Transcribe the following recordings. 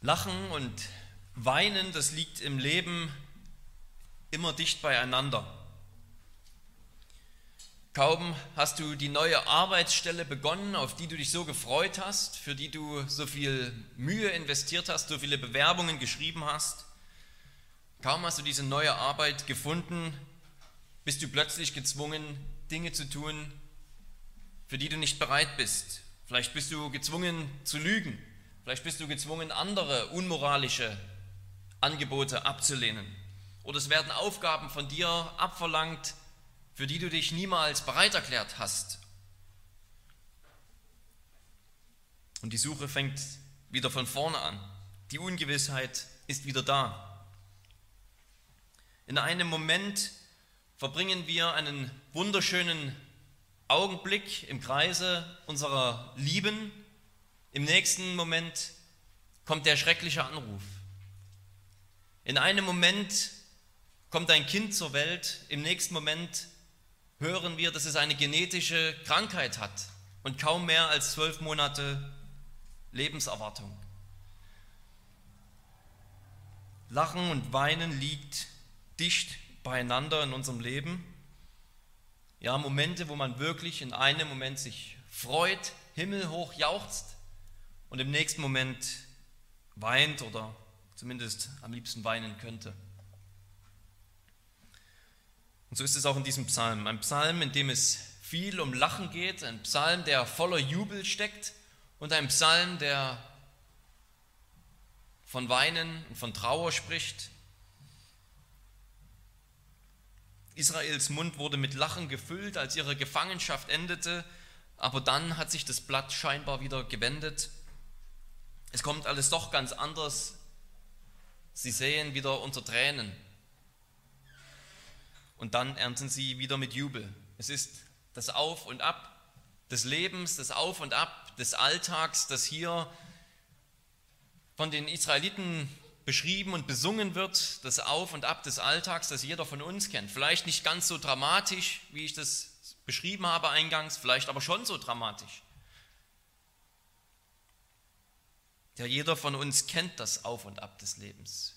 Lachen und Weinen, das liegt im Leben immer dicht beieinander. Kaum hast du die neue Arbeitsstelle begonnen, auf die du dich so gefreut hast, für die du so viel Mühe investiert hast, so viele Bewerbungen geschrieben hast, kaum hast du diese neue Arbeit gefunden, bist du plötzlich gezwungen, Dinge zu tun, für die du nicht bereit bist. Vielleicht bist du gezwungen zu lügen Vielleicht bist du gezwungen, andere unmoralische Angebote abzulehnen. Oder es werden Aufgaben von dir abverlangt, für die du dich niemals bereit erklärt hast. Und die Suche fängt wieder von vorne an. Die Ungewissheit ist wieder da. In einem Moment verbringen wir einen wunderschönen Augenblick im Kreise unserer Lieben im nächsten Moment kommt der schreckliche Anruf. In einem Moment kommt ein Kind zur Welt, im nächsten Moment hören wir, dass es eine genetische Krankheit hat und kaum mehr als zwölf Monate Lebenserwartung. Lachen und Weinen liegt dicht beieinander in unserem Leben. Ja, Momente, wo man wirklich in einem Moment sich freut, himmelhoch jauchzt und im nächsten Moment weint oder zumindest am liebsten weinen könnte. Und so ist es auch in diesem Psalm. Ein Psalm, in dem es viel um Lachen geht, ein Psalm, der voller Jubel steckt und ein Psalm, der von Weinen und von Trauer spricht. Israels Mund wurde mit Lachen gefüllt, als ihre Gefangenschaft endete, aber dann hat sich das Blatt scheinbar wieder gewendet es kommt alles doch ganz anders. Sie sehen wieder unter Tränen. Und dann ernten sie wieder mit Jubel. Es ist das Auf und Ab des Lebens, das Auf und Ab des Alltags, das hier von den Israeliten beschrieben und besungen wird, das Auf und Ab des Alltags, das jeder von uns kennt. Vielleicht nicht ganz so dramatisch, wie ich das beschrieben habe eingangs, vielleicht aber schon so dramatisch. Ja, jeder von uns kennt das Auf und Ab des Lebens.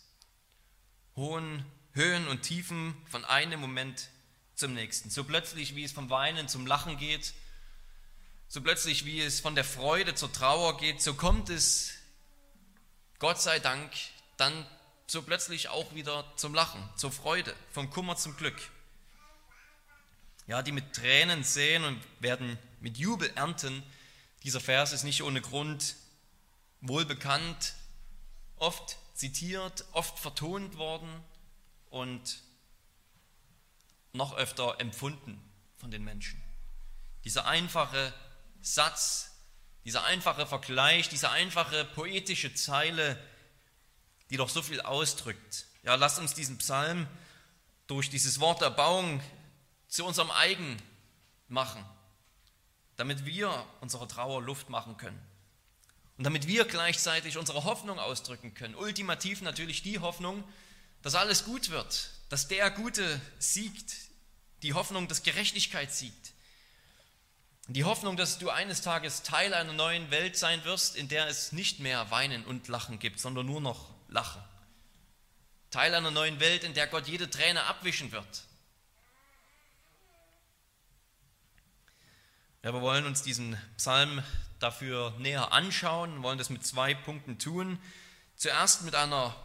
Hohen Höhen und Tiefen von einem Moment zum nächsten. So plötzlich, wie es vom Weinen zum Lachen geht, so plötzlich, wie es von der Freude zur Trauer geht, so kommt es, Gott sei Dank, dann so plötzlich auch wieder zum Lachen, zur Freude, vom Kummer zum Glück. Ja, die mit Tränen sehen und werden mit Jubel ernten. Dieser Vers ist nicht ohne Grund wohlbekannt, oft zitiert, oft vertont worden und noch öfter empfunden von den Menschen. Dieser einfache Satz, dieser einfache Vergleich, diese einfache poetische Zeile, die doch so viel ausdrückt. Ja, lasst uns diesen Psalm durch dieses Wort Erbauung zu unserem eigen machen, damit wir unserer Trauer Luft machen können. Und damit wir gleichzeitig unsere Hoffnung ausdrücken können. Ultimativ natürlich die Hoffnung, dass alles gut wird, dass der Gute siegt, die Hoffnung, dass Gerechtigkeit siegt. Die Hoffnung, dass du eines Tages Teil einer neuen Welt sein wirst, in der es nicht mehr Weinen und Lachen gibt, sondern nur noch Lachen. Teil einer neuen Welt, in der Gott jede Träne abwischen wird. Ja, wir wollen uns diesen Psalm dafür näher anschauen wollen das mit zwei Punkten tun. Zuerst mit einer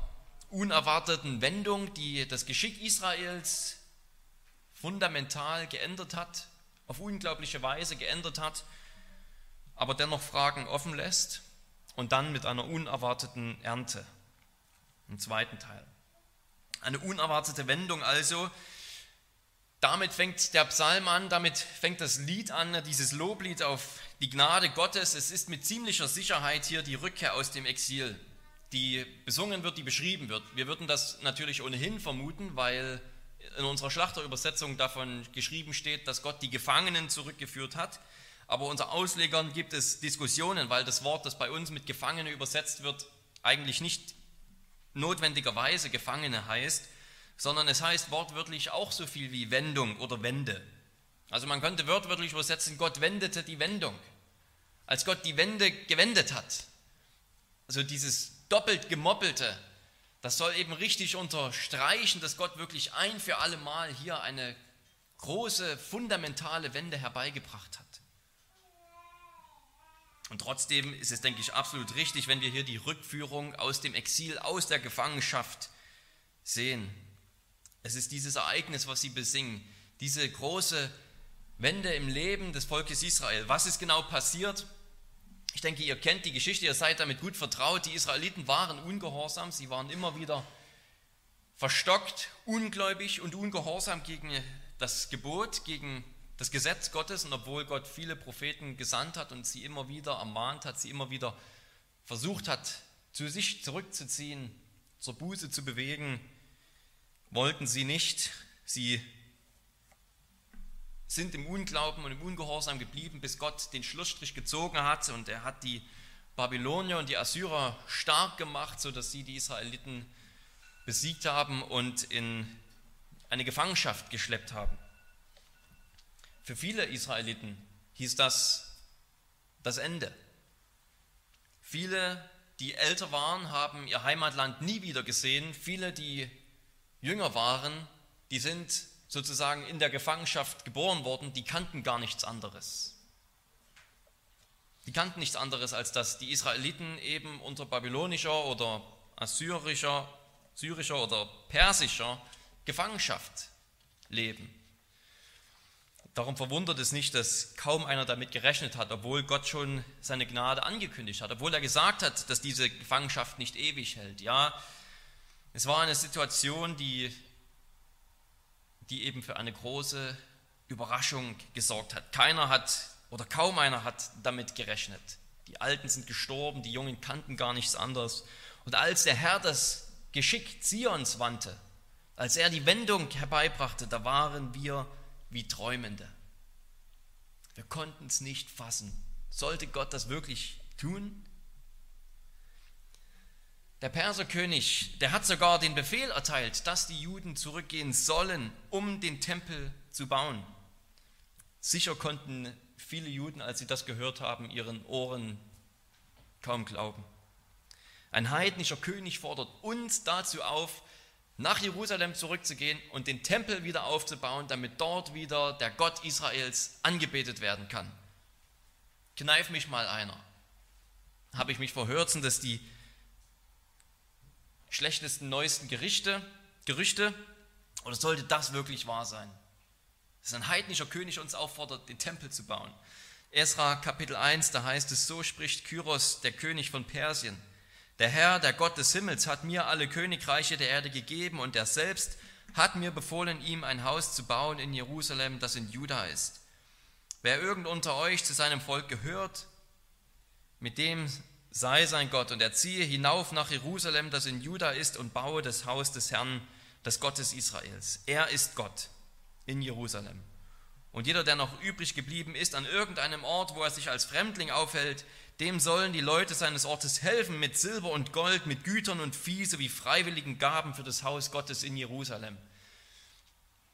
unerwarteten Wendung, die das Geschick Israels fundamental geändert hat, auf unglaubliche Weise geändert hat, aber dennoch Fragen offen lässt. Und dann mit einer unerwarteten Ernte im zweiten Teil. Eine unerwartete Wendung also, damit fängt der Psalm an, damit fängt das Lied an, dieses Loblied auf die Gnade Gottes. Es ist mit ziemlicher Sicherheit hier die Rückkehr aus dem Exil, die besungen wird, die beschrieben wird. Wir würden das natürlich ohnehin vermuten, weil in unserer Schlachterübersetzung davon geschrieben steht, dass Gott die Gefangenen zurückgeführt hat. Aber unter Auslegern gibt es Diskussionen, weil das Wort, das bei uns mit Gefangene übersetzt wird, eigentlich nicht notwendigerweise Gefangene heißt, sondern es heißt wortwörtlich auch so viel wie Wendung oder Wende. Also man könnte wörtwörtlich übersetzen, Gott wendete die Wendung. Als Gott die Wende gewendet hat. Also dieses doppelt gemoppelte, das soll eben richtig unterstreichen, dass Gott wirklich ein für alle Mal hier eine große, fundamentale Wende herbeigebracht hat. Und trotzdem ist es, denke ich, absolut richtig, wenn wir hier die Rückführung aus dem Exil, aus der Gefangenschaft sehen. Es ist dieses Ereignis, was sie besingen, diese große Wende im Leben des Volkes Israel. Was ist genau passiert? Ich denke, ihr kennt die Geschichte, ihr seid damit gut vertraut. Die Israeliten waren ungehorsam, sie waren immer wieder verstockt, ungläubig und ungehorsam gegen das Gebot, gegen das Gesetz Gottes. Und obwohl Gott viele Propheten gesandt hat und sie immer wieder ermahnt hat, sie immer wieder versucht hat, zu sich zurückzuziehen, zur Buße zu bewegen, wollten sie nicht. Sie sind im Unglauben und im Ungehorsam geblieben, bis Gott den Schlussstrich gezogen hat und er hat die Babylonier und die Assyrer stark gemacht, sodass sie die Israeliten besiegt haben und in eine Gefangenschaft geschleppt haben. Für viele Israeliten hieß das das Ende. Viele, die älter waren, haben ihr Heimatland nie wieder gesehen. Viele, die jünger waren, die sind sozusagen in der Gefangenschaft geboren worden, die kannten gar nichts anderes. Die kannten nichts anderes, als dass die Israeliten eben unter babylonischer oder assyrischer, syrischer oder persischer Gefangenschaft leben. Darum verwundert es nicht, dass kaum einer damit gerechnet hat, obwohl Gott schon seine Gnade angekündigt hat, obwohl er gesagt hat, dass diese Gefangenschaft nicht ewig hält. Ja, es war eine Situation, die die eben für eine große Überraschung gesorgt hat. Keiner hat oder kaum einer hat damit gerechnet. Die Alten sind gestorben, die Jungen kannten gar nichts anderes. Und als der Herr das Geschick Zions wandte, als er die Wendung herbeibrachte, da waren wir wie Träumende. Wir konnten es nicht fassen. Sollte Gott das wirklich tun? Der Perserkönig, der hat sogar den Befehl erteilt, dass die Juden zurückgehen sollen, um den Tempel zu bauen. Sicher konnten viele Juden, als sie das gehört haben, ihren Ohren kaum glauben. Ein heidnischer König fordert uns dazu auf, nach Jerusalem zurückzugehen und den Tempel wieder aufzubauen, damit dort wieder der Gott Israels angebetet werden kann. Kneif mich mal einer. Habe ich mich verhört, dass die schlechtesten, neuesten Gerichte, Gerüchte? Oder sollte das wirklich wahr sein? Dass ein heidnischer König uns auffordert, den Tempel zu bauen. Esra Kapitel 1, da heißt es, so spricht Kyros, der König von Persien. Der Herr, der Gott des Himmels, hat mir alle Königreiche der Erde gegeben und er selbst hat mir befohlen, ihm ein Haus zu bauen in Jerusalem, das in Juda ist. Wer irgend unter euch zu seinem Volk gehört, mit dem sei sein Gott und er ziehe hinauf nach Jerusalem, das in Juda ist, und baue das Haus des Herrn, des Gottes Israels. Er ist Gott in Jerusalem. Und jeder, der noch übrig geblieben ist an irgendeinem Ort, wo er sich als Fremdling aufhält, dem sollen die Leute seines Ortes helfen mit Silber und Gold, mit Gütern und Vieh sowie freiwilligen Gaben für das Haus Gottes in Jerusalem.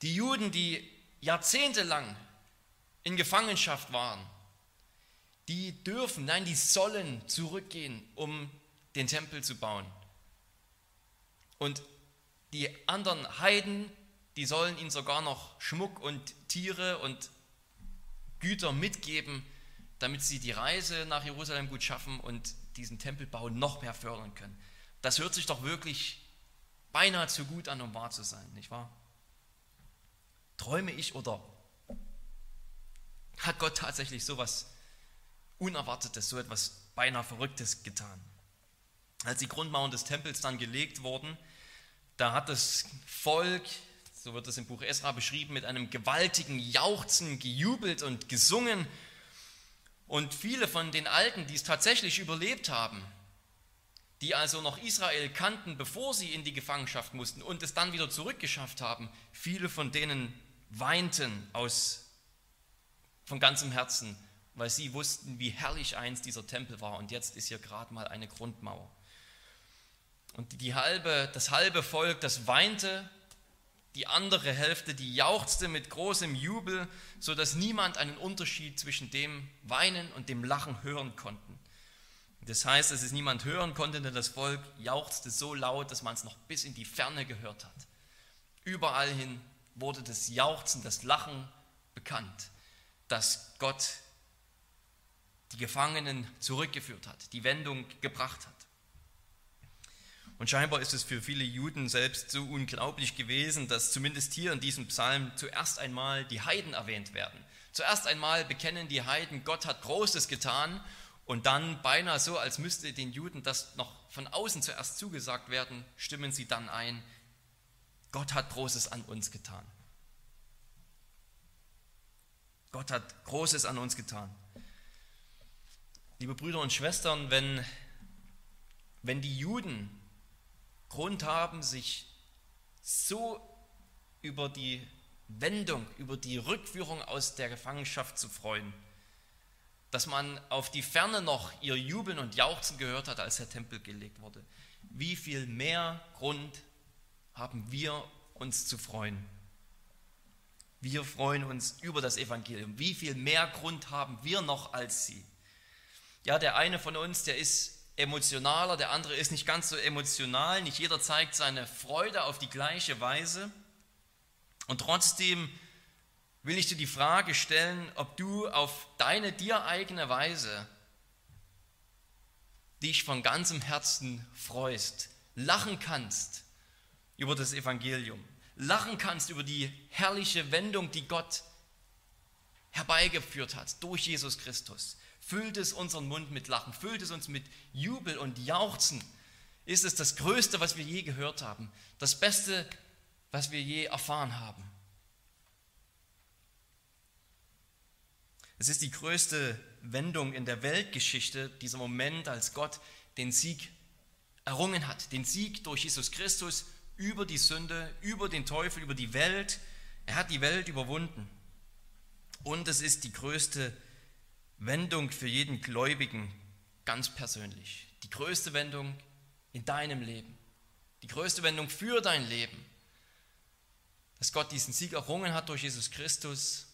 Die Juden, die jahrzehntelang in Gefangenschaft waren, die dürfen, nein, die sollen zurückgehen, um den Tempel zu bauen. Und die anderen Heiden, die sollen ihnen sogar noch Schmuck und Tiere und Güter mitgeben, damit sie die Reise nach Jerusalem gut schaffen und diesen Tempelbau noch mehr fördern können. Das hört sich doch wirklich beinahe zu gut an, um wahr zu sein, nicht wahr? Träume ich oder hat Gott tatsächlich sowas Unerwartetes, so etwas beinahe Verrücktes getan. Als die Grundmauern des Tempels dann gelegt wurden, da hat das Volk, so wird es im Buch Esra beschrieben, mit einem gewaltigen Jauchzen gejubelt und gesungen. Und viele von den Alten, die es tatsächlich überlebt haben, die also noch Israel kannten, bevor sie in die Gefangenschaft mussten und es dann wieder zurückgeschafft haben, viele von denen weinten aus, von ganzem Herzen weil sie wussten, wie herrlich einst dieser Tempel war und jetzt ist hier gerade mal eine Grundmauer. Und die halbe, das halbe Volk, das weinte, die andere Hälfte, die jauchzte mit großem Jubel, sodass niemand einen Unterschied zwischen dem Weinen und dem Lachen hören konnten. Das heißt, dass es niemand hören konnte, denn das Volk jauchzte so laut, dass man es noch bis in die Ferne gehört hat. Überall hin wurde das Jauchzen, das Lachen bekannt, dass Gott die Gefangenen zurückgeführt hat, die Wendung gebracht hat. Und scheinbar ist es für viele Juden selbst so unglaublich gewesen, dass zumindest hier in diesem Psalm zuerst einmal die Heiden erwähnt werden. Zuerst einmal bekennen die Heiden, Gott hat Großes getan und dann beinahe so, als müsste den Juden das noch von außen zuerst zugesagt werden, stimmen sie dann ein, Gott hat Großes an uns getan. Gott hat Großes an uns getan. Liebe Brüder und Schwestern, wenn, wenn die Juden Grund haben, sich so über die Wendung, über die Rückführung aus der Gefangenschaft zu freuen, dass man auf die Ferne noch ihr Jubeln und Jauchzen gehört hat, als der Tempel gelegt wurde. Wie viel mehr Grund haben wir uns zu freuen? Wir freuen uns über das Evangelium. Wie viel mehr Grund haben wir noch als sie? Ja, der eine von uns, der ist emotionaler, der andere ist nicht ganz so emotional. Nicht jeder zeigt seine Freude auf die gleiche Weise. Und trotzdem will ich dir die Frage stellen, ob du auf deine dir eigene Weise dich von ganzem Herzen freust, lachen kannst über das Evangelium, lachen kannst über die herrliche Wendung, die Gott herbeigeführt hat durch Jesus Christus. Füllt es unseren Mund mit Lachen, füllt es uns mit Jubel und Jauchzen. Ist es das Größte, was wir je gehört haben, das Beste, was wir je erfahren haben. Es ist die größte Wendung in der Weltgeschichte, dieser Moment, als Gott den Sieg errungen hat. Den Sieg durch Jesus Christus über die Sünde, über den Teufel, über die Welt. Er hat die Welt überwunden. Und es ist die größte Wendung für jeden Gläubigen ganz persönlich. Die größte Wendung in deinem Leben. Die größte Wendung für dein Leben. Dass Gott diesen Sieg errungen hat durch Jesus Christus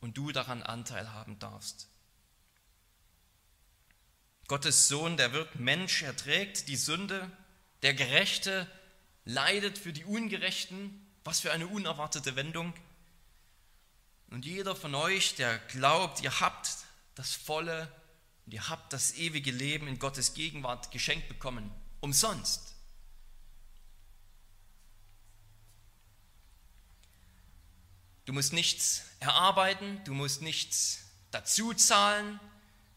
und du daran Anteil haben darfst. Gottes Sohn, der wird Mensch, er trägt die Sünde, der Gerechte leidet für die Ungerechten. Was für eine unerwartete Wendung. Und jeder von euch, der glaubt, ihr habt das volle und ihr habt das ewige Leben in Gottes Gegenwart geschenkt bekommen, umsonst. Du musst nichts erarbeiten, du musst nichts dazu zahlen,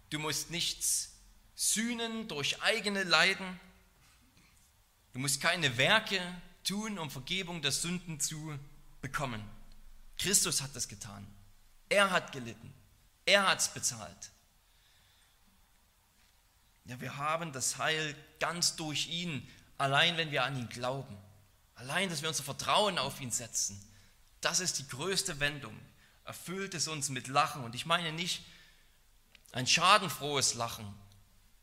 du musst nichts sühnen durch eigene Leiden, du musst keine Werke tun, um Vergebung der Sünden zu bekommen. Christus hat das getan. Er hat gelitten. Er hat es bezahlt. Ja, wir haben das Heil ganz durch ihn, allein wenn wir an ihn glauben. Allein, dass wir unser Vertrauen auf ihn setzen. Das ist die größte Wendung. Erfüllt es uns mit Lachen. Und ich meine nicht ein schadenfrohes Lachen,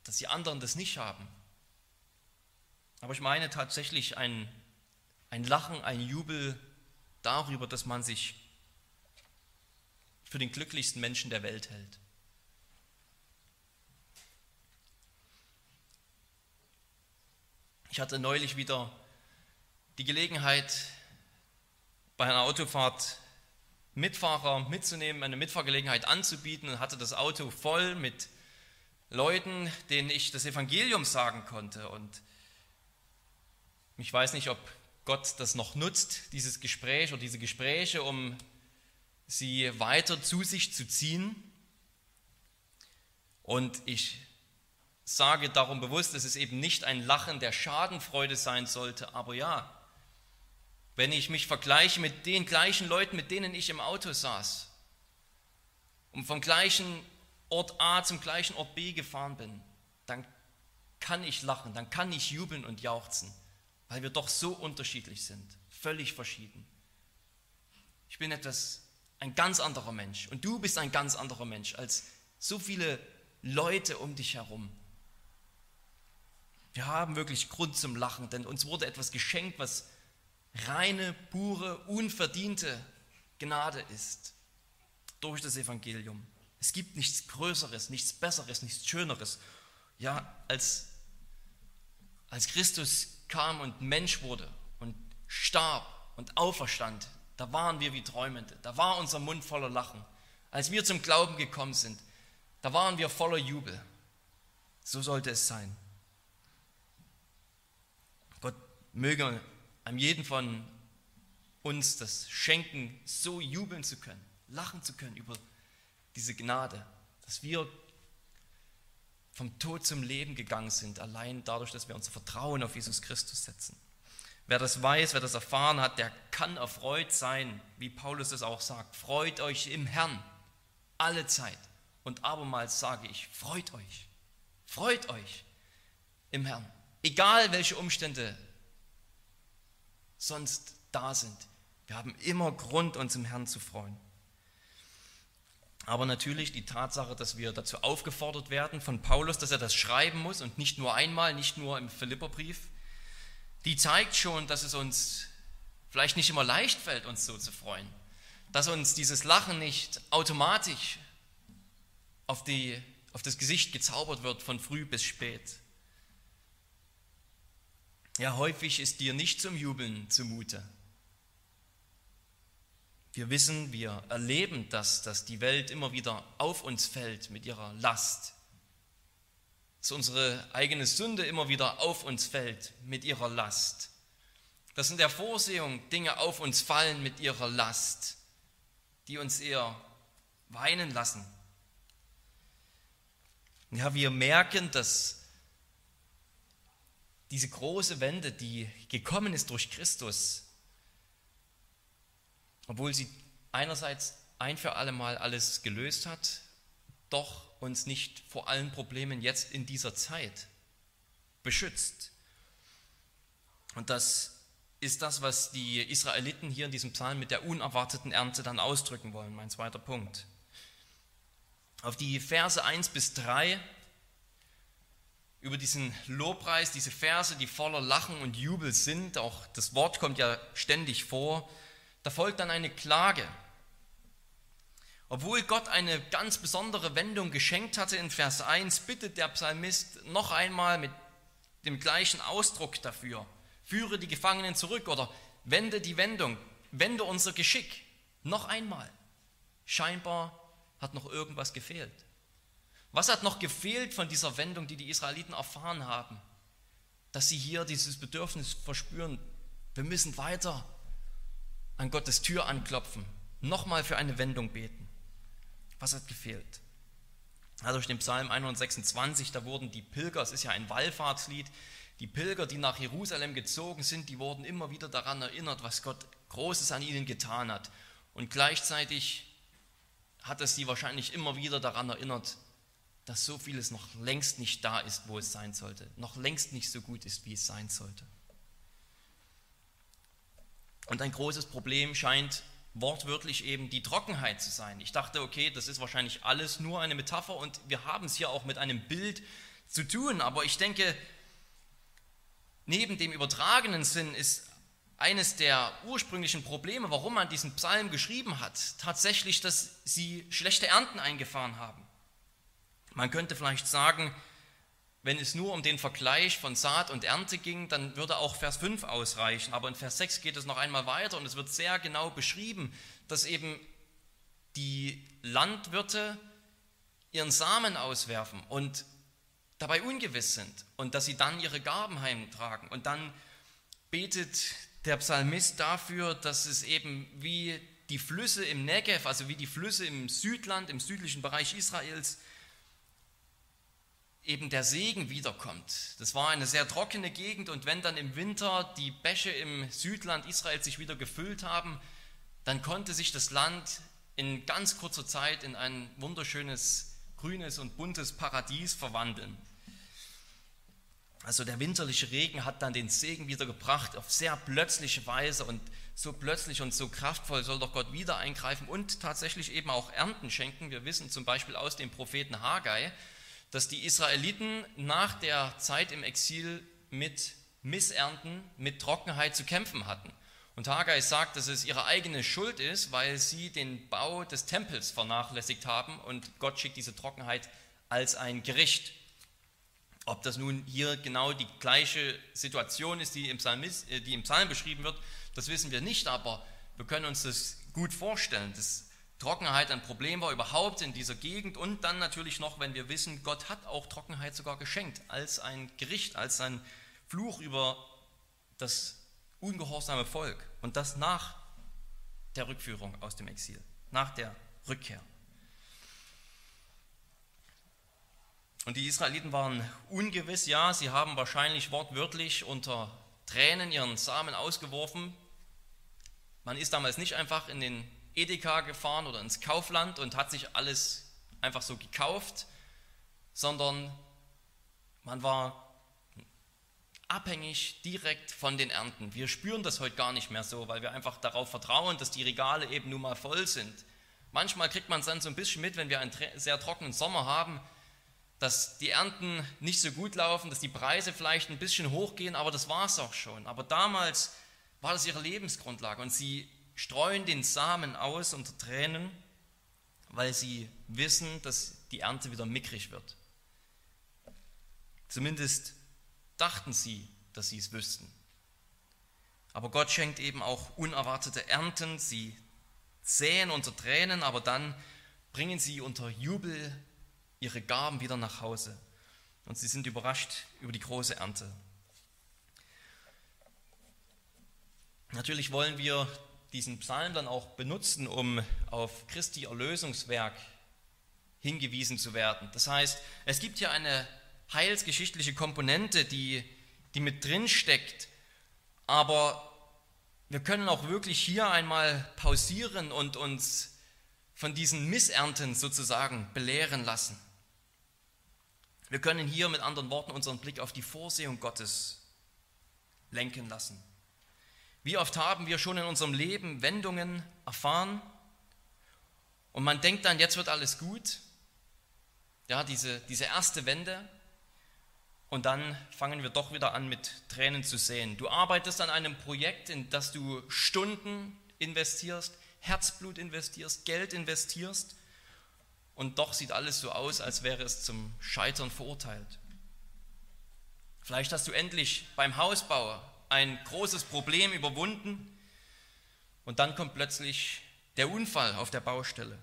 dass die anderen das nicht haben. Aber ich meine tatsächlich ein, ein Lachen, ein Jubel darüber, dass man sich für den glücklichsten Menschen der Welt hält. Ich hatte neulich wieder die Gelegenheit, bei einer Autofahrt Mitfahrer mitzunehmen, eine Mitfahrgelegenheit anzubieten und hatte das Auto voll mit Leuten, denen ich das Evangelium sagen konnte. Und ich weiß nicht, ob Gott das noch nutzt, dieses Gespräch oder diese Gespräche, um sie weiter zu sich zu ziehen. Und ich sage darum bewusst, dass es eben nicht ein Lachen der Schadenfreude sein sollte, aber ja, wenn ich mich vergleiche mit den gleichen Leuten, mit denen ich im Auto saß und vom gleichen Ort A zum gleichen Ort B gefahren bin, dann kann ich lachen, dann kann ich jubeln und jauchzen, weil wir doch so unterschiedlich sind, völlig verschieden. Ich bin etwas, ein ganz anderer Mensch und du bist ein ganz anderer Mensch als so viele Leute um dich herum. Wir haben wirklich Grund zum Lachen, denn uns wurde etwas geschenkt, was reine, pure, unverdiente Gnade ist durch das Evangelium. Es gibt nichts Größeres, nichts Besseres, nichts Schöneres. Ja, als, als Christus kam und Mensch wurde und starb und auferstand, da waren wir wie Träumende, da war unser Mund voller Lachen. Als wir zum Glauben gekommen sind, da waren wir voller Jubel. So sollte es sein. Gott möge einem jeden von uns das schenken, so jubeln zu können, lachen zu können über diese Gnade, dass wir vom Tod zum Leben gegangen sind, allein dadurch, dass wir unser Vertrauen auf Jesus Christus setzen. Wer das weiß, wer das erfahren hat, der kann erfreut sein, wie Paulus es auch sagt. Freut euch im Herrn alle Zeit. Und abermals sage ich, freut euch, freut euch im Herrn. Egal welche Umstände sonst da sind. Wir haben immer Grund, uns im Herrn zu freuen. Aber natürlich die Tatsache, dass wir dazu aufgefordert werden von Paulus, dass er das schreiben muss und nicht nur einmal, nicht nur im Philipperbrief, die zeigt schon, dass es uns vielleicht nicht immer leicht fällt, uns so zu freuen. Dass uns dieses Lachen nicht automatisch auf, die, auf das Gesicht gezaubert wird von früh bis spät. Ja, häufig ist dir nicht zum Jubeln zumute. Wir wissen, wir erleben das, dass die Welt immer wieder auf uns fällt mit ihrer Last. Dass unsere eigene Sünde immer wieder auf uns fällt mit ihrer Last. Dass in der Vorsehung Dinge auf uns fallen mit ihrer Last, die uns eher weinen lassen. Ja, wir merken, dass diese große Wende, die gekommen ist durch Christus, obwohl sie einerseits ein für alle Mal alles gelöst hat, doch uns nicht vor allen Problemen jetzt in dieser Zeit beschützt. Und das ist das, was die Israeliten hier in diesem Psalm mit der unerwarteten Ernte dann ausdrücken wollen, mein zweiter Punkt. Auf die Verse 1 bis 3 über diesen Lobpreis, diese Verse, die voller Lachen und Jubel sind, auch das Wort kommt ja ständig vor, da folgt dann eine Klage. Obwohl Gott eine ganz besondere Wendung geschenkt hatte in Vers 1, bittet der Psalmist noch einmal mit dem gleichen Ausdruck dafür. Führe die Gefangenen zurück oder wende die Wendung, wende unser Geschick. Noch einmal. Scheinbar hat noch irgendwas gefehlt. Was hat noch gefehlt von dieser Wendung, die die Israeliten erfahren haben? Dass sie hier dieses Bedürfnis verspüren, wir müssen weiter, an Gottes Tür anklopfen, nochmal für eine Wendung beten. Was hat gefehlt? Also durch den Psalm 126, da wurden die Pilger, es ist ja ein Wallfahrtslied, die Pilger, die nach Jerusalem gezogen sind, die wurden immer wieder daran erinnert, was Gott Großes an ihnen getan hat. Und gleichzeitig hat es sie wahrscheinlich immer wieder daran erinnert, dass so vieles noch längst nicht da ist, wo es sein sollte, noch längst nicht so gut ist, wie es sein sollte. Und ein großes Problem scheint wortwörtlich eben die Trockenheit zu sein. Ich dachte, okay, das ist wahrscheinlich alles nur eine Metapher und wir haben es hier auch mit einem Bild zu tun, aber ich denke, neben dem übertragenen Sinn ist eines der ursprünglichen Probleme, warum man diesen Psalm geschrieben hat, tatsächlich, dass sie schlechte Ernten eingefahren haben. Man könnte vielleicht sagen, wenn es nur um den Vergleich von Saat und Ernte ging, dann würde auch Vers 5 ausreichen. Aber in Vers 6 geht es noch einmal weiter und es wird sehr genau beschrieben, dass eben die Landwirte ihren Samen auswerfen und dabei ungewiss sind und dass sie dann ihre Gaben heimtragen. Und dann betet der Psalmist dafür, dass es eben wie die Flüsse im Negev, also wie die Flüsse im Südland, im südlichen Bereich Israels, eben der Segen wiederkommt. Das war eine sehr trockene Gegend und wenn dann im Winter die Bäche im Südland Israels sich wieder gefüllt haben, dann konnte sich das Land in ganz kurzer Zeit in ein wunderschönes, grünes und buntes Paradies verwandeln. Also der winterliche Regen hat dann den Segen wiedergebracht auf sehr plötzliche Weise und so plötzlich und so kraftvoll soll doch Gott wieder eingreifen und tatsächlich eben auch Ernten schenken. Wir wissen zum Beispiel aus dem Propheten Haggai, dass die Israeliten nach der Zeit im Exil mit Missernten, mit Trockenheit zu kämpfen hatten. Und Haggai sagt, dass es ihre eigene Schuld ist, weil sie den Bau des Tempels vernachlässigt haben und Gott schickt diese Trockenheit als ein Gericht. Ob das nun hier genau die gleiche Situation ist, die im, Psalmist, äh, die im Psalm beschrieben wird, das wissen wir nicht, aber wir können uns das gut vorstellen, dass Trockenheit ein Problem war überhaupt in dieser Gegend und dann natürlich noch, wenn wir wissen, Gott hat auch Trockenheit sogar geschenkt als ein Gericht, als ein Fluch über das ungehorsame Volk und das nach der Rückführung aus dem Exil, nach der Rückkehr. Und die Israeliten waren ungewiss, ja, sie haben wahrscheinlich wortwörtlich unter Tränen ihren Samen ausgeworfen. Man ist damals nicht einfach in den Edeka gefahren oder ins Kaufland und hat sich alles einfach so gekauft, sondern man war abhängig direkt von den Ernten. Wir spüren das heute gar nicht mehr so, weil wir einfach darauf vertrauen, dass die Regale eben nun mal voll sind. Manchmal kriegt man es dann so ein bisschen mit, wenn wir einen sehr trockenen Sommer haben, dass die Ernten nicht so gut laufen, dass die Preise vielleicht ein bisschen hochgehen, aber das war es auch schon. Aber damals war das ihre Lebensgrundlage und sie streuen den Samen aus unter Tränen, weil sie wissen, dass die Ernte wieder mickrig wird. Zumindest dachten sie, dass sie es wüssten. Aber Gott schenkt eben auch unerwartete Ernten. Sie säen unter Tränen, aber dann bringen sie unter Jubel ihre Gaben wieder nach Hause. Und sie sind überrascht über die große Ernte. Natürlich wollen wir diesen Psalm dann auch benutzen, um auf Christi Erlösungswerk hingewiesen zu werden. Das heißt, es gibt hier eine heilsgeschichtliche Komponente, die, die mit drin steckt, aber wir können auch wirklich hier einmal pausieren und uns von diesen Missernten sozusagen belehren lassen. Wir können hier mit anderen Worten unseren Blick auf die Vorsehung Gottes lenken lassen. Wie oft haben wir schon in unserem Leben Wendungen erfahren und man denkt dann, jetzt wird alles gut. Ja, diese, diese erste Wende. Und dann fangen wir doch wieder an mit Tränen zu sehen. Du arbeitest an einem Projekt, in das du Stunden investierst, Herzblut investierst, Geld investierst. Und doch sieht alles so aus, als wäre es zum Scheitern verurteilt. Vielleicht hast du endlich beim Hausbau ein großes Problem überwunden und dann kommt plötzlich der Unfall auf der Baustelle.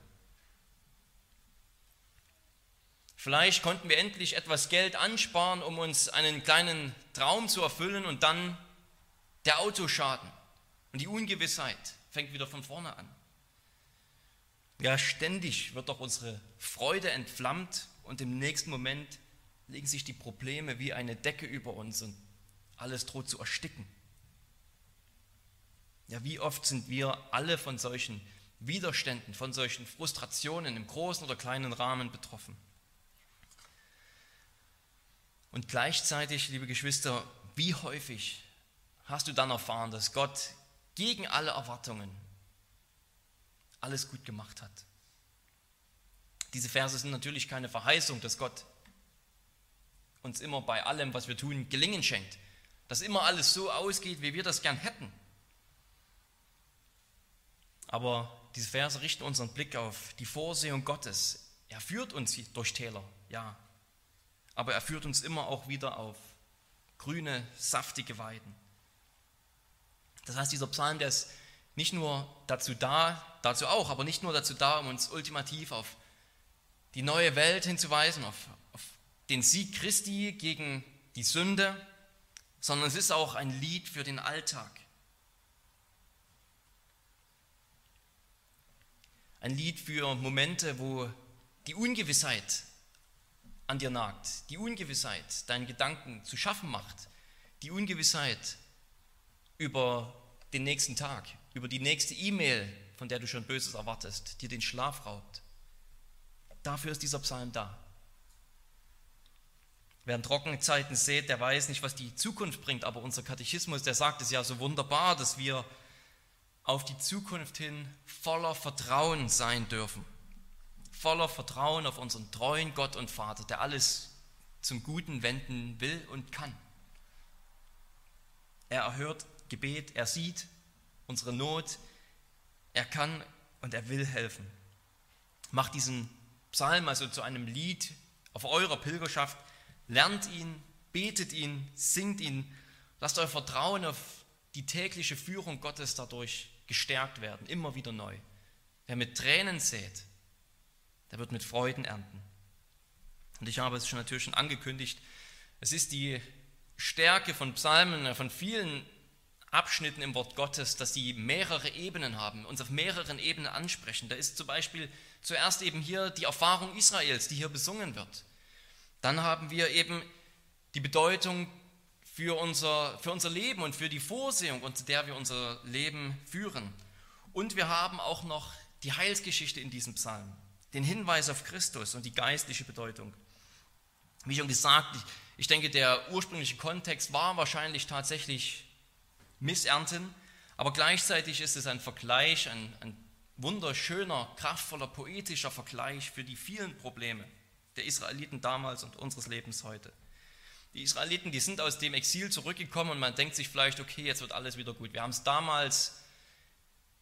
Vielleicht konnten wir endlich etwas Geld ansparen, um uns einen kleinen Traum zu erfüllen und dann der Autoschaden und die Ungewissheit fängt wieder von vorne an. Ja, ständig wird doch unsere Freude entflammt und im nächsten Moment legen sich die Probleme wie eine Decke über uns und alles droht zu ersticken. Ja, wie oft sind wir alle von solchen Widerständen, von solchen Frustrationen im großen oder kleinen Rahmen betroffen? Und gleichzeitig, liebe Geschwister, wie häufig hast du dann erfahren, dass Gott gegen alle Erwartungen alles gut gemacht hat? Diese Verse sind natürlich keine Verheißung, dass Gott uns immer bei allem, was wir tun, Gelingen schenkt dass immer alles so ausgeht, wie wir das gern hätten. Aber diese Verse richten unseren Blick auf die Vorsehung Gottes. Er führt uns durch Täler, ja. Aber er führt uns immer auch wieder auf grüne, saftige Weiden. Das heißt, dieser Psalm, der ist nicht nur dazu da, dazu auch, aber nicht nur dazu da, um uns ultimativ auf die neue Welt hinzuweisen, auf, auf den Sieg Christi gegen die Sünde, sondern es ist auch ein Lied für den Alltag. Ein Lied für Momente, wo die Ungewissheit an dir nagt, die Ungewissheit deinen Gedanken zu schaffen macht, die Ungewissheit über den nächsten Tag, über die nächste E-Mail, von der du schon Böses erwartest, dir den Schlaf raubt. Dafür ist dieser Psalm da. Wer in Trockenzeiten sät, der weiß nicht, was die Zukunft bringt, aber unser Katechismus, der sagt es ja so wunderbar, dass wir auf die Zukunft hin voller Vertrauen sein dürfen. Voller Vertrauen auf unseren treuen Gott und Vater, der alles zum Guten wenden will und kann. Er erhört Gebet, er sieht unsere Not, er kann und er will helfen. Macht diesen Psalm also zu einem Lied auf eurer Pilgerschaft lernt ihn, betet ihn, singt ihn, lasst euer Vertrauen auf die tägliche Führung Gottes dadurch gestärkt werden, immer wieder neu. Wer mit Tränen sät, der wird mit Freuden ernten. Und ich habe es schon natürlich schon angekündigt, es ist die Stärke von Psalmen, von vielen Abschnitten im Wort Gottes, dass sie mehrere Ebenen haben, uns auf mehreren Ebenen ansprechen. Da ist zum Beispiel zuerst eben hier die Erfahrung Israels, die hier besungen wird. Dann haben wir eben die Bedeutung für unser, für unser Leben und für die Vorsehung, unter der wir unser Leben führen. Und wir haben auch noch die Heilsgeschichte in diesem Psalm, den Hinweis auf Christus und die geistliche Bedeutung. Wie schon gesagt, ich, denke, der ursprüngliche Kontext war wahrscheinlich tatsächlich Missernten, aber gleichzeitig ist es ein Vergleich, ein, ein wunderschöner, kraftvoller, poetischer Vergleich für die vielen Probleme der Israeliten damals und unseres Lebens heute. Die Israeliten, die sind aus dem Exil zurückgekommen und man denkt sich vielleicht, okay, jetzt wird alles wieder gut. Wir haben es damals,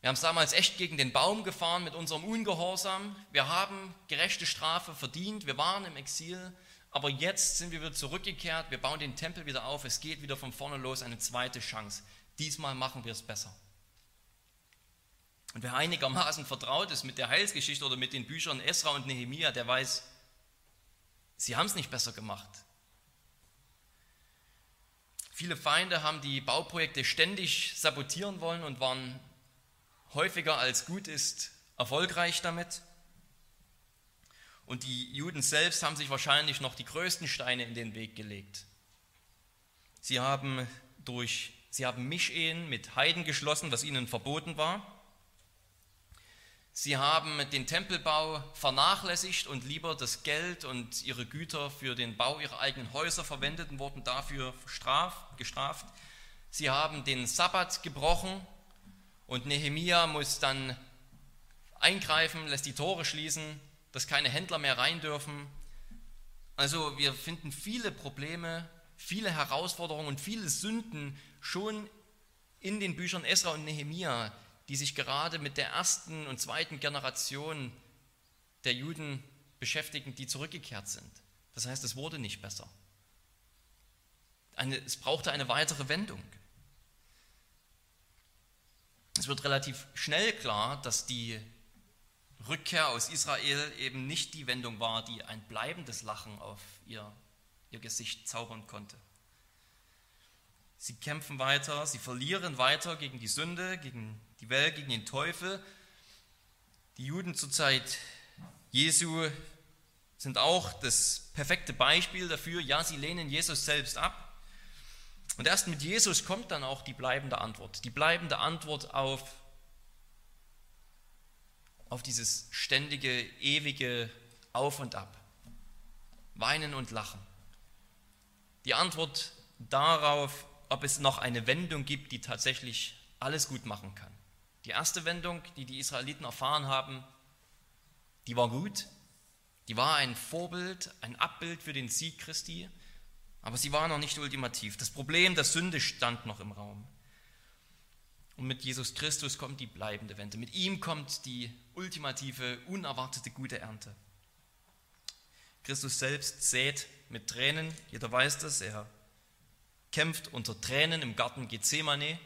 wir haben es damals echt gegen den Baum gefahren mit unserem Ungehorsam. Wir haben gerechte Strafe verdient. Wir waren im Exil. Aber jetzt sind wir wieder zurückgekehrt. Wir bauen den Tempel wieder auf. Es geht wieder von vorne los. Eine zweite Chance. Diesmal machen wir es besser. Und wer einigermaßen vertraut ist mit der Heilsgeschichte oder mit den Büchern Esra und Nehemia, der weiß, sie haben es nicht besser gemacht. Viele Feinde haben die Bauprojekte ständig sabotieren wollen und waren häufiger als gut ist erfolgreich damit. Und die Juden selbst haben sich wahrscheinlich noch die größten Steine in den Weg gelegt. Sie haben durch Sie haben Mischehen mit Heiden geschlossen, was ihnen verboten war. Sie haben den Tempelbau vernachlässigt und lieber das Geld und ihre Güter für den Bau ihrer eigenen Häuser verwendet und wurden dafür gestraft. Sie haben den Sabbat gebrochen und Nehemia muss dann eingreifen, lässt die Tore schließen, dass keine Händler mehr rein dürfen. Also wir finden viele Probleme, viele Herausforderungen und viele Sünden schon in den Büchern Esra und Nehemia, die sich gerade mit der ersten und zweiten Generation der Juden beschäftigen, die zurückgekehrt sind. Das heißt, es wurde nicht besser. Eine, es brauchte eine weitere Wendung. Es wird relativ schnell klar, dass die Rückkehr aus Israel eben nicht die Wendung war, die ein bleibendes Lachen auf ihr, ihr Gesicht zaubern konnte. Sie kämpfen weiter, sie verlieren weiter gegen die Sünde, gegen die Welt, gegen den Teufel. Die Juden zur Zeit Jesu sind auch das perfekte Beispiel dafür. Ja, sie lehnen Jesus selbst ab. Und erst mit Jesus kommt dann auch die bleibende Antwort. Die bleibende Antwort auf, auf dieses ständige, ewige Auf und Ab. Weinen und Lachen. Die Antwort darauf, ob es noch eine Wendung gibt, die tatsächlich alles gut machen kann. Die erste Wendung, die die Israeliten erfahren haben, die war gut, die war ein Vorbild, ein Abbild für den Sieg Christi, aber sie war noch nicht ultimativ. Das Problem der Sünde stand noch im Raum. Und mit Jesus Christus kommt die bleibende Wende. Mit ihm kommt die ultimative, unerwartete gute Ernte. Christus selbst sät mit Tränen, jeder weiß das, er kämpft unter Tränen im Garten Gethsemane.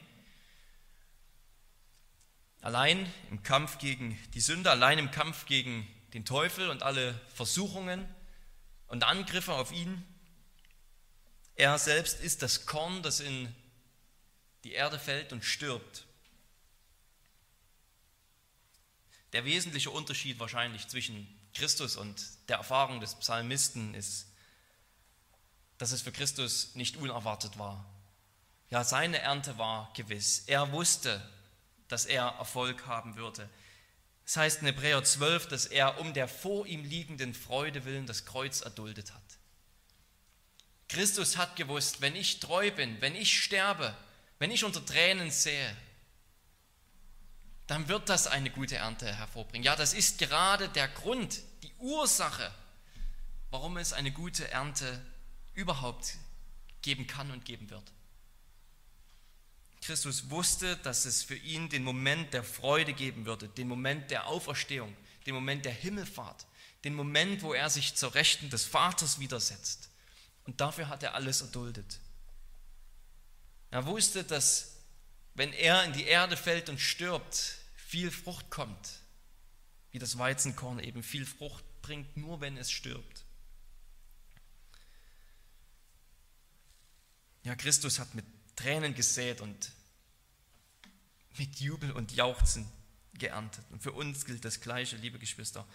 Allein im Kampf gegen die Sünde, allein im Kampf gegen den Teufel und alle Versuchungen und Angriffe auf ihn. Er selbst ist das Korn, das in die Erde fällt und stirbt. Der wesentliche Unterschied wahrscheinlich zwischen Christus und der Erfahrung des Psalmisten ist, dass es für Christus nicht unerwartet war. Ja, seine Ernte war gewiss. Er wusste, dass er Erfolg haben würde. Es heißt in Hebräer 12, dass er um der vor ihm liegenden Freude willen das Kreuz erduldet hat. Christus hat gewusst, wenn ich treu bin, wenn ich sterbe, wenn ich unter Tränen sehe, dann wird das eine gute Ernte hervorbringen. Ja, das ist gerade der Grund, die Ursache, warum es eine gute Ernte überhaupt geben kann und geben wird. Christus wusste, dass es für ihn den Moment der Freude geben würde, den Moment der Auferstehung, den Moment der Himmelfahrt, den Moment, wo er sich zur Rechten des Vaters widersetzt. Und dafür hat er alles erduldet. Er wusste, dass wenn er in die Erde fällt und stirbt, viel Frucht kommt. Wie das Weizenkorn eben viel Frucht bringt, nur wenn es stirbt. Ja, Christus hat mit Tränen gesät und mit Jubel und Jauchzen geerntet. Und für uns gilt das Gleiche, liebe Geschwister.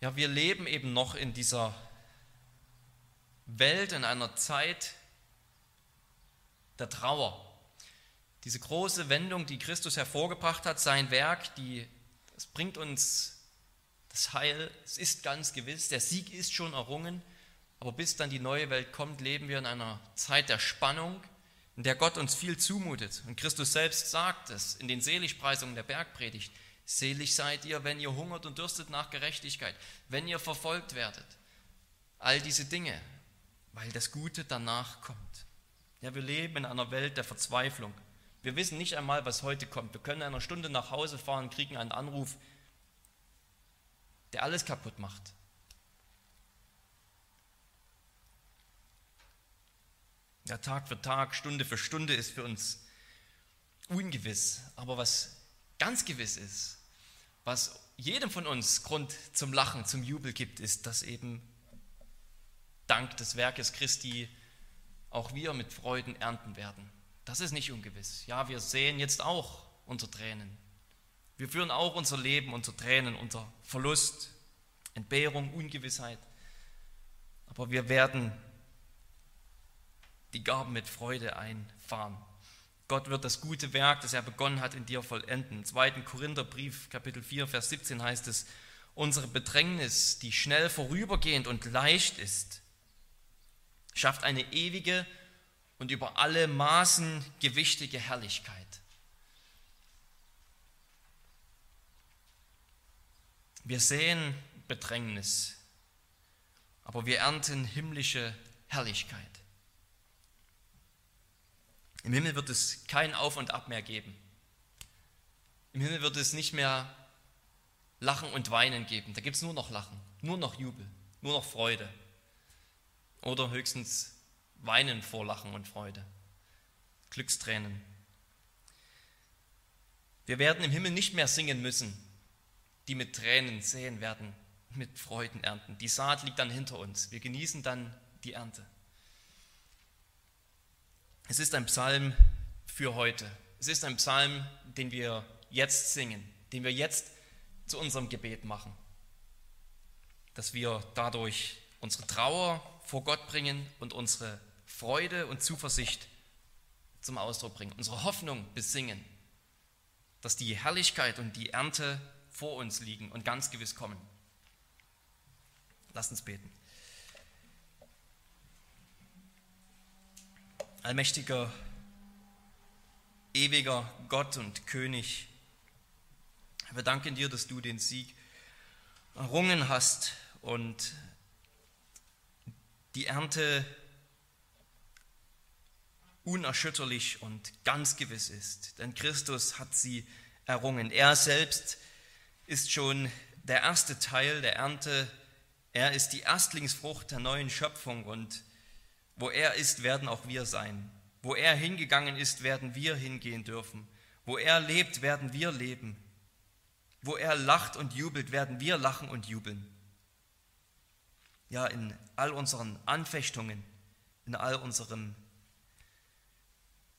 Ja, wir leben eben noch in dieser Welt, in einer Zeit der Trauer. Diese große Wendung, die Christus hervorgebracht hat, sein Werk, die, das bringt uns das Heil. Es ist ganz gewiss, der Sieg ist schon errungen. Aber bis dann die neue Welt kommt, leben wir in einer Zeit der Spannung, in der Gott uns viel zumutet. Und Christus selbst sagt es in den Seligpreisungen der Bergpredigt. Selig seid ihr, wenn ihr hungert und dürstet nach Gerechtigkeit, wenn ihr verfolgt werdet. All diese Dinge, weil das Gute danach kommt. Ja, wir leben in einer Welt der Verzweiflung. Wir wissen nicht einmal, was heute kommt. Wir können in einer Stunde nach Hause fahren, kriegen einen Anruf, der alles kaputt macht. Ja, Tag für Tag, Stunde für Stunde ist für uns ungewiss. Aber was ganz gewiss ist, was jedem von uns Grund zum Lachen, zum Jubel gibt, ist, dass eben dank des Werkes Christi auch wir mit Freuden ernten werden. Das ist nicht ungewiss. Ja, wir sehen jetzt auch unter Tränen. Wir führen auch unser Leben unter Tränen, unter Verlust, Entbehrung, Ungewissheit. Aber wir werden die Gaben mit Freude einfahren. Gott wird das gute Werk, das er begonnen hat, in dir vollenden. Im 2. Korintherbrief, Kapitel 4, Vers 17 heißt es, unsere Bedrängnis, die schnell vorübergehend und leicht ist, schafft eine ewige und über alle Maßen gewichtige Herrlichkeit. Wir sehen Bedrängnis, aber wir ernten himmlische Herrlichkeit. Im Himmel wird es kein Auf und Ab mehr geben. Im Himmel wird es nicht mehr Lachen und Weinen geben. Da gibt es nur noch Lachen, nur noch Jubel, nur noch Freude. Oder höchstens Weinen vor Lachen und Freude. Glückstränen. Wir werden im Himmel nicht mehr singen müssen. Die mit Tränen sehen werden, mit Freuden ernten. Die Saat liegt dann hinter uns. Wir genießen dann die Ernte. Es ist ein Psalm für heute. Es ist ein Psalm, den wir jetzt singen, den wir jetzt zu unserem Gebet machen. Dass wir dadurch unsere Trauer vor Gott bringen und unsere Freude und Zuversicht zum Ausdruck bringen, unsere Hoffnung besingen, dass die Herrlichkeit und die Ernte vor uns liegen und ganz gewiss kommen. Lasst uns beten. Allmächtiger, ewiger Gott und König, wir danken dir, dass du den Sieg errungen hast und die Ernte unerschütterlich und ganz gewiss ist. Denn Christus hat sie errungen. Er selbst ist schon der erste Teil der Ernte. Er ist die Erstlingsfrucht der neuen Schöpfung und wo er ist, werden auch wir sein. Wo er hingegangen ist, werden wir hingehen dürfen. Wo er lebt, werden wir leben. Wo er lacht und jubelt, werden wir lachen und jubeln. Ja, in all unseren Anfechtungen, in all unserem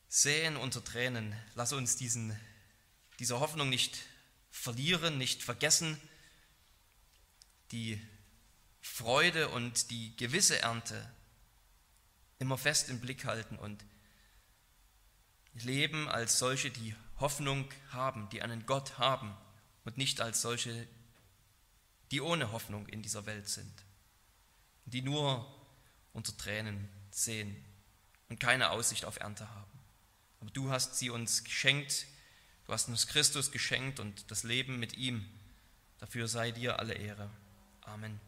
Säen unter Tränen, lass uns diesen, diese Hoffnung nicht verlieren, nicht vergessen, die Freude und die gewisse Ernte immer fest im Blick halten und leben als solche, die Hoffnung haben, die einen Gott haben und nicht als solche, die ohne Hoffnung in dieser Welt sind, die nur unter Tränen sehen und keine Aussicht auf Ernte haben. Aber du hast sie uns geschenkt, du hast uns Christus geschenkt und das Leben mit ihm. Dafür sei dir alle Ehre. Amen.